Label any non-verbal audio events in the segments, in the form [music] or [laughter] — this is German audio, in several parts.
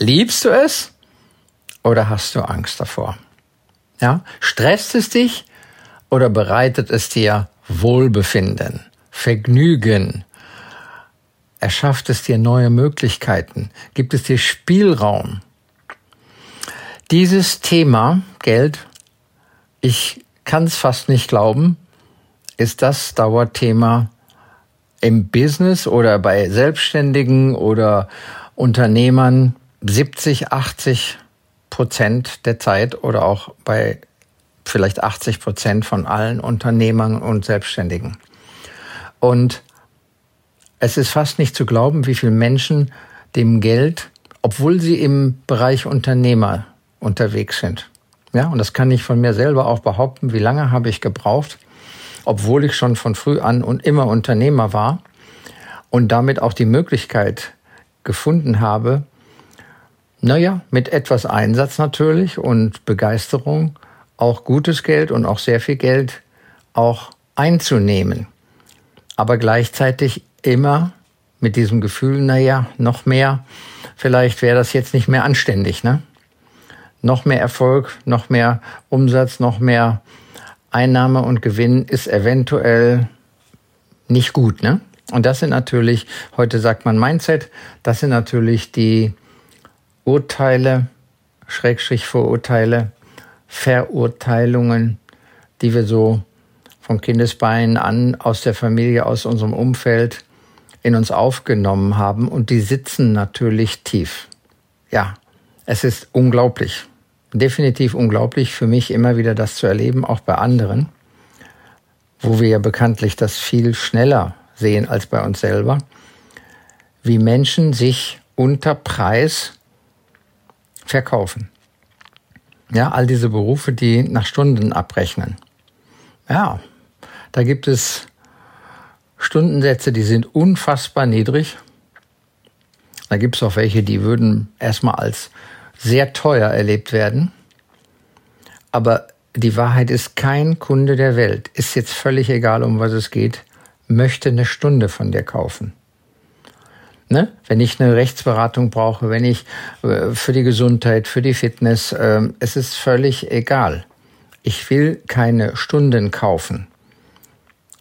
Liebst du es oder hast du Angst davor? Ja, stresst es dich oder bereitet es dir Wohlbefinden, Vergnügen? Erschafft es dir neue Möglichkeiten? Gibt es dir Spielraum? Dieses Thema Geld, ich kann es fast nicht glauben, ist das Dauerthema im Business oder bei Selbstständigen oder Unternehmern 70, 80 Prozent der Zeit oder auch bei vielleicht 80 Prozent von allen Unternehmern und Selbstständigen. Und es ist fast nicht zu glauben, wie viele Menschen dem Geld, obwohl sie im Bereich Unternehmer unterwegs sind. Ja, und das kann ich von mir selber auch behaupten. Wie lange habe ich gebraucht, obwohl ich schon von früh an und immer Unternehmer war und damit auch die Möglichkeit gefunden habe, naja, mit etwas Einsatz natürlich und Begeisterung auch gutes Geld und auch sehr viel Geld auch einzunehmen. Aber gleichzeitig immer mit diesem Gefühl, naja, noch mehr, vielleicht wäre das jetzt nicht mehr anständig, ne? Noch mehr Erfolg, noch mehr Umsatz, noch mehr Einnahme und Gewinn ist eventuell nicht gut, ne? Und das sind natürlich, heute sagt man Mindset, das sind natürlich die Urteile, Schrägstrich Vorurteile, Verurteilungen, die wir so von Kindesbeinen an aus der Familie, aus unserem Umfeld in uns aufgenommen haben und die sitzen natürlich tief. Ja, es ist unglaublich, definitiv unglaublich für mich immer wieder das zu erleben, auch bei anderen, wo wir ja bekanntlich das viel schneller sehen als bei uns selber, wie Menschen sich unter Preis verkaufen. Ja, all diese Berufe, die nach Stunden abrechnen. Ja, da gibt es Stundensätze, die sind unfassbar niedrig. Da gibt es auch welche, die würden erstmal als sehr teuer erlebt werden. Aber die Wahrheit ist, kein Kunde der Welt, ist jetzt völlig egal, um was es geht, möchte eine Stunde von dir kaufen. Ne? Wenn ich eine Rechtsberatung brauche, wenn ich äh, für die Gesundheit, für die Fitness, äh, es ist völlig egal. Ich will keine Stunden kaufen.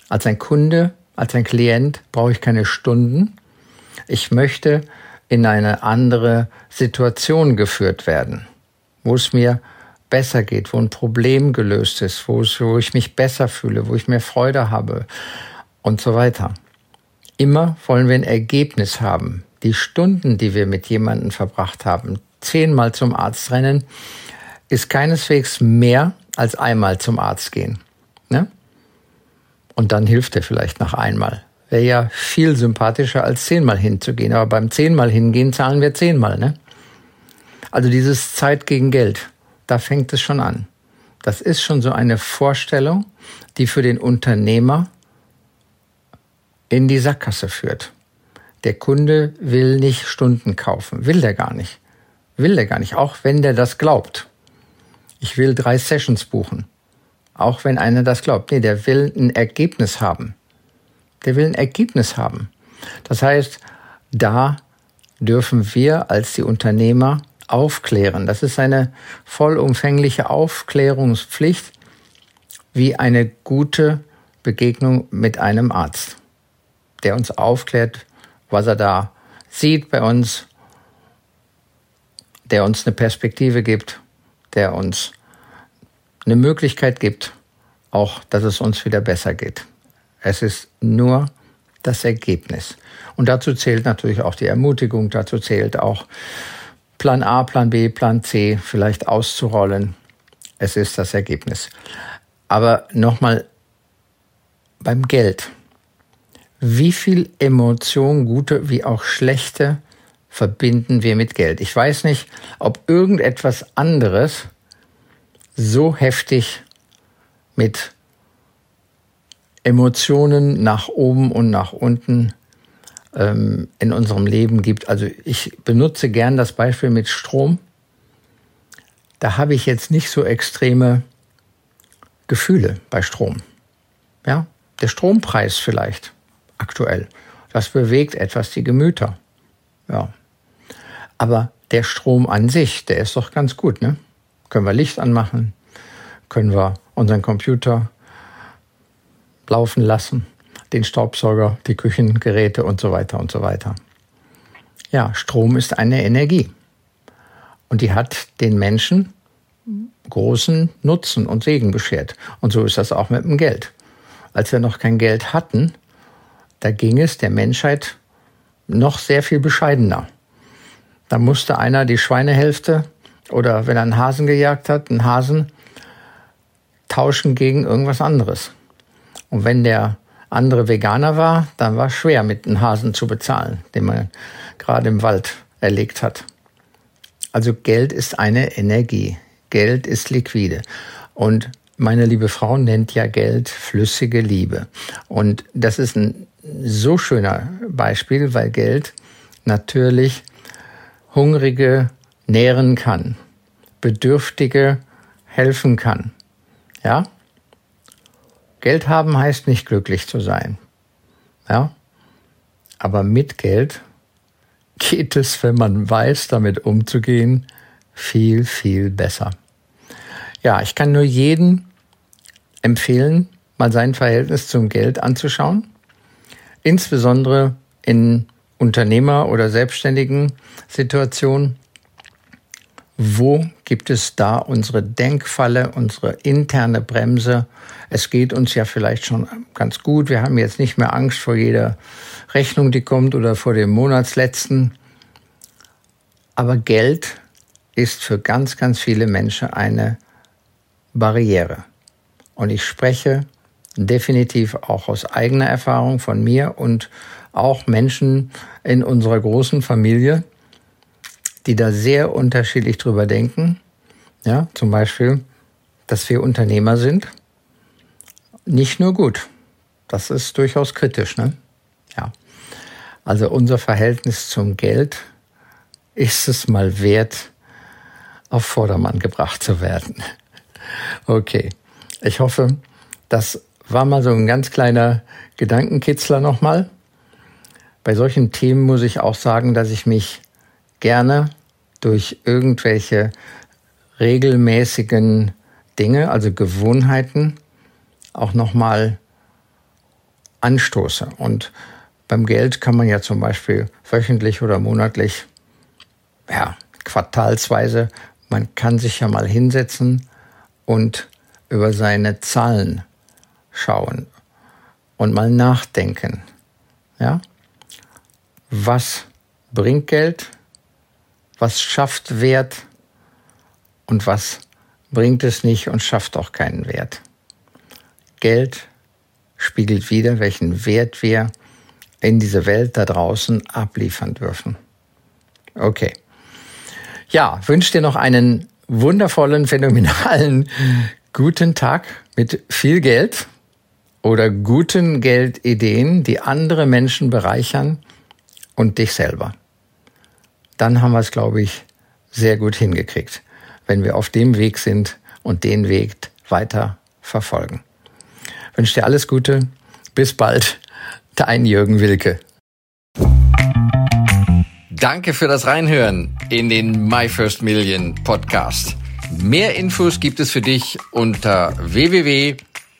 Als ein Kunde, als ein Klient brauche ich keine Stunden. Ich möchte in eine andere Situation geführt werden, wo es mir besser geht, wo ein Problem gelöst ist, wo, es, wo ich mich besser fühle, wo ich mehr Freude habe und so weiter. Immer wollen wir ein Ergebnis haben. Die Stunden, die wir mit jemandem verbracht haben, zehnmal zum Arzt rennen, ist keineswegs mehr als einmal zum Arzt gehen. Ne? Und dann hilft er vielleicht nach einmal. Wäre ja viel sympathischer, als zehnmal hinzugehen. Aber beim zehnmal hingehen zahlen wir zehnmal. Ne? Also dieses Zeit gegen Geld, da fängt es schon an. Das ist schon so eine Vorstellung, die für den Unternehmer in die Sackgasse führt. Der Kunde will nicht Stunden kaufen, will der gar nicht. Will der gar nicht, auch wenn der das glaubt. Ich will drei Sessions buchen. Auch wenn einer das glaubt. Nee, der will ein Ergebnis haben. Der will ein Ergebnis haben. Das heißt, da dürfen wir als die Unternehmer aufklären. Das ist eine vollumfängliche Aufklärungspflicht wie eine gute Begegnung mit einem Arzt der uns aufklärt, was er da sieht bei uns, der uns eine Perspektive gibt, der uns eine Möglichkeit gibt, auch dass es uns wieder besser geht. Es ist nur das Ergebnis. Und dazu zählt natürlich auch die Ermutigung, dazu zählt auch Plan A, Plan B, Plan C vielleicht auszurollen. Es ist das Ergebnis. Aber nochmal beim Geld wie viel Emotion, gute wie auch schlechte, verbinden wir mit Geld. Ich weiß nicht, ob irgendetwas anderes so heftig mit Emotionen nach oben und nach unten ähm, in unserem Leben gibt. Also ich benutze gern das Beispiel mit Strom. Da habe ich jetzt nicht so extreme Gefühle bei Strom. Ja, der Strompreis vielleicht aktuell. Das bewegt etwas die Gemüter. Ja. Aber der Strom an sich, der ist doch ganz gut, ne? Können wir Licht anmachen, können wir unseren Computer laufen lassen, den Staubsauger, die Küchengeräte und so weiter und so weiter. Ja, Strom ist eine Energie. Und die hat den Menschen großen Nutzen und Segen beschert. Und so ist das auch mit dem Geld. Als wir noch kein Geld hatten, da ging es der Menschheit noch sehr viel bescheidener. Da musste einer die Schweinehälfte oder wenn er einen Hasen gejagt hat, einen Hasen tauschen gegen irgendwas anderes. Und wenn der andere Veganer war, dann war es schwer, mit einem Hasen zu bezahlen, den man gerade im Wald erlegt hat. Also Geld ist eine Energie. Geld ist liquide. Und meine liebe Frau nennt ja Geld flüssige Liebe. Und das ist ein so schöner Beispiel, weil Geld natürlich Hungrige nähren kann, Bedürftige helfen kann. Ja? Geld haben heißt nicht glücklich zu sein. Ja? Aber mit Geld geht es, wenn man weiß, damit umzugehen, viel, viel besser. Ja, ich kann nur jeden empfehlen, mal sein Verhältnis zum Geld anzuschauen insbesondere in Unternehmer- oder selbstständigen Situationen. Wo gibt es da unsere Denkfalle, unsere interne Bremse? Es geht uns ja vielleicht schon ganz gut. Wir haben jetzt nicht mehr Angst vor jeder Rechnung, die kommt oder vor dem Monatsletzten. Aber Geld ist für ganz, ganz viele Menschen eine Barriere. Und ich spreche definitiv auch aus eigener Erfahrung von mir und auch Menschen in unserer großen Familie, die da sehr unterschiedlich drüber denken. Ja, zum Beispiel, dass wir Unternehmer sind. Nicht nur gut. Das ist durchaus kritisch, ne? Ja. Also unser Verhältnis zum Geld ist es mal wert, auf Vordermann gebracht zu werden. [laughs] Okay. Ich hoffe, dass war mal so ein ganz kleiner Gedankenkitzler nochmal. Bei solchen Themen muss ich auch sagen, dass ich mich gerne durch irgendwelche regelmäßigen Dinge, also Gewohnheiten, auch nochmal anstoße. Und beim Geld kann man ja zum Beispiel wöchentlich oder monatlich, ja, quartalsweise, man kann sich ja mal hinsetzen und über seine Zahlen schauen und mal nachdenken. Ja? Was bringt Geld? Was schafft Wert? Und was bringt es nicht und schafft auch keinen Wert? Geld spiegelt wieder, welchen Wert wir in diese Welt da draußen abliefern dürfen. Okay. Ja, wünsche dir noch einen wundervollen, phänomenalen guten Tag mit viel Geld oder guten Geldideen, die andere Menschen bereichern und dich selber. Dann haben wir es, glaube ich, sehr gut hingekriegt, wenn wir auf dem Weg sind und den Weg weiter verfolgen. Ich wünsche dir alles Gute. Bis bald. Dein Jürgen Wilke. Danke für das Reinhören in den My First Million Podcast. Mehr Infos gibt es für dich unter www